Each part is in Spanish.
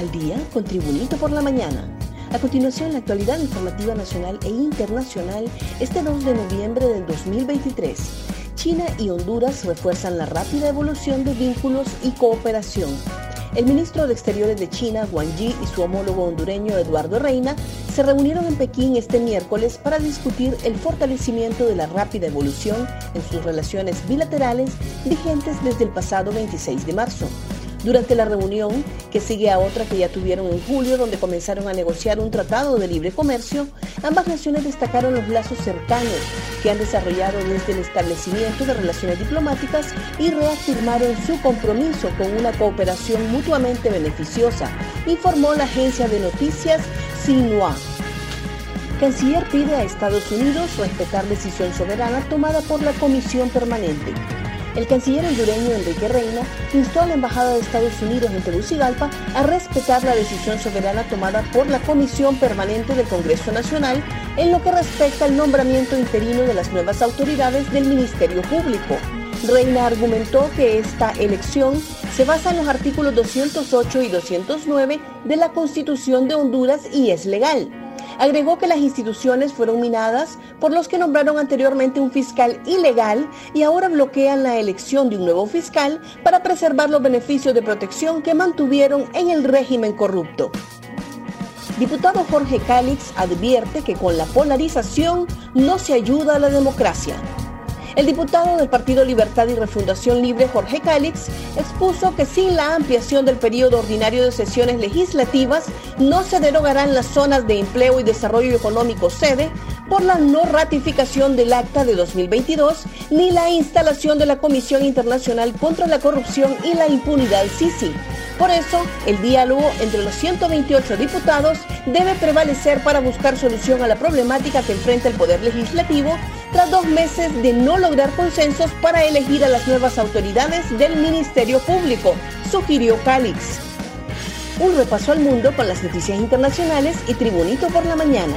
al día con Tribunito por la mañana. A continuación, la actualidad informativa nacional e internacional este 2 de noviembre del 2023. China y Honduras refuerzan la rápida evolución de vínculos y cooperación. El ministro de Exteriores de China, Wang Yi, y su homólogo hondureño, Eduardo Reina, se reunieron en Pekín este miércoles para discutir el fortalecimiento de la rápida evolución en sus relaciones bilaterales vigentes desde el pasado 26 de marzo durante la reunión, que sigue a otra que ya tuvieron en julio, donde comenzaron a negociar un tratado de libre comercio, ambas naciones destacaron los lazos cercanos que han desarrollado desde el establecimiento de relaciones diplomáticas y reafirmaron su compromiso con una cooperación mutuamente beneficiosa, informó la agencia de noticias Xinhua. Canciller pide a Estados Unidos respetar decisión soberana tomada por la Comisión Permanente. El canciller hondureño Enrique Reina instó a la Embajada de Estados Unidos en Tegucigalpa a respetar la decisión soberana tomada por la Comisión Permanente del Congreso Nacional en lo que respecta al nombramiento interino de las nuevas autoridades del Ministerio Público. Reina argumentó que esta elección se basa en los artículos 208 y 209 de la Constitución de Honduras y es legal. Agregó que las instituciones fueron minadas por los que nombraron anteriormente un fiscal ilegal y ahora bloquean la elección de un nuevo fiscal para preservar los beneficios de protección que mantuvieron en el régimen corrupto. Diputado Jorge Cálix advierte que con la polarización no se ayuda a la democracia. El diputado del Partido Libertad y Refundación Libre, Jorge Cálix, expuso que sin la ampliación del periodo ordinario de sesiones legislativas, no se derogarán las zonas de empleo y desarrollo económico sede por la no ratificación del acta de 2022 ni la instalación de la Comisión Internacional contra la Corrupción y la Impunidad CICI. Por eso, el diálogo entre los 128 diputados debe prevalecer para buscar solución a la problemática que enfrenta el Poder Legislativo tras dos meses de no lograr consensos para elegir a las nuevas autoridades del Ministerio Público, sugirió Calix. Un repaso al mundo con las noticias internacionales y Tribunito por la mañana.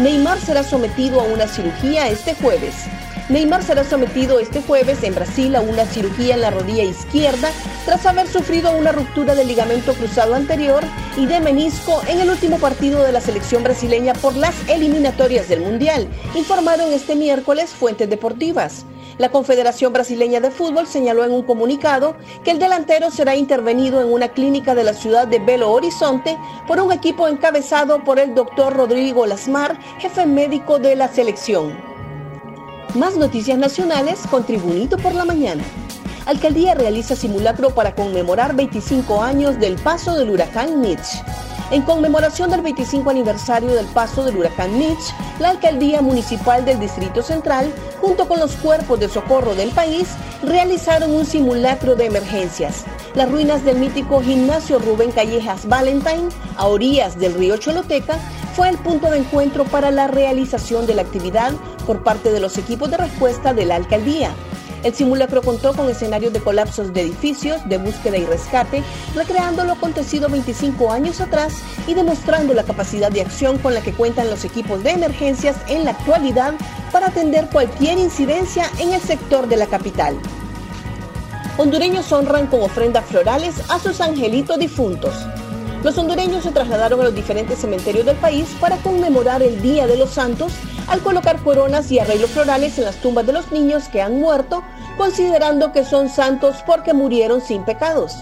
Neymar será sometido a una cirugía este jueves. Neymar será sometido este jueves en Brasil a una cirugía en la rodilla izquierda tras haber sufrido una ruptura del ligamento cruzado anterior y de menisco en el último partido de la selección brasileña por las eliminatorias del Mundial, informaron este miércoles fuentes deportivas. La Confederación Brasileña de Fútbol señaló en un comunicado que el delantero será intervenido en una clínica de la ciudad de Belo Horizonte por un equipo encabezado por el doctor Rodrigo Lasmar, jefe médico de la selección. Más noticias nacionales con Tribunito por la mañana. Alcaldía realiza simulacro para conmemorar 25 años del paso del huracán Mitch. En conmemoración del 25 aniversario del paso del huracán Mitch, la Alcaldía Municipal del Distrito Central, junto con los cuerpos de socorro del país, realizaron un simulacro de emergencias. Las ruinas del mítico gimnasio Rubén Callejas Valentine, a orillas del río Choloteca, fue el punto de encuentro para la realización de la actividad por parte de los equipos de respuesta de la alcaldía. El simulacro contó con escenarios de colapsos de edificios, de búsqueda y rescate, recreando lo acontecido 25 años atrás y demostrando la capacidad de acción con la que cuentan los equipos de emergencias en la actualidad para atender cualquier incidencia en el sector de la capital. Hondureños honran con ofrendas florales a sus angelitos difuntos. Los hondureños se trasladaron a los diferentes cementerios del país para conmemorar el Día de los Santos al colocar coronas y arreglos florales en las tumbas de los niños que han muerto, considerando que son santos porque murieron sin pecados.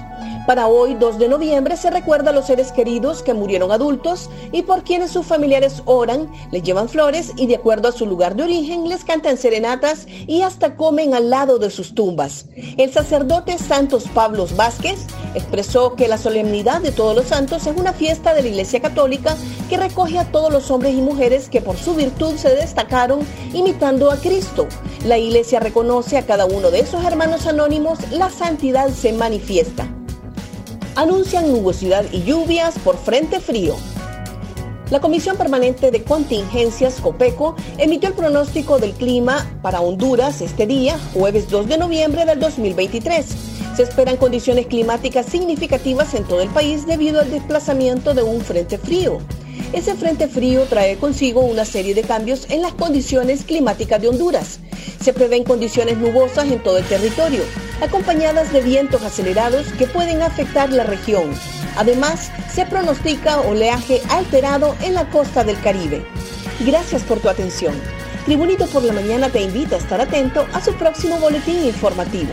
Para hoy, 2 de noviembre, se recuerda a los seres queridos que murieron adultos y por quienes sus familiares oran, les llevan flores y de acuerdo a su lugar de origen les cantan serenatas y hasta comen al lado de sus tumbas. El sacerdote Santos Pablos Vázquez expresó que la solemnidad de todos los santos es una fiesta de la Iglesia Católica que recoge a todos los hombres y mujeres que por su virtud se destacaron imitando a Cristo. La Iglesia reconoce a cada uno de esos hermanos anónimos, la santidad se manifiesta anuncian nubosidad y lluvias por frente frío. La Comisión Permanente de Contingencias, COPECO, emitió el pronóstico del clima para Honduras este día, jueves 2 de noviembre del 2023. Se esperan condiciones climáticas significativas en todo el país debido al desplazamiento de un frente frío. Ese frente frío trae consigo una serie de cambios en las condiciones climáticas de Honduras. Se prevén condiciones nubosas en todo el territorio, acompañadas de vientos acelerados que pueden afectar la región. Además, se pronostica oleaje alterado en la costa del Caribe. Gracias por tu atención. Tribunito por la Mañana te invita a estar atento a su próximo boletín informativo.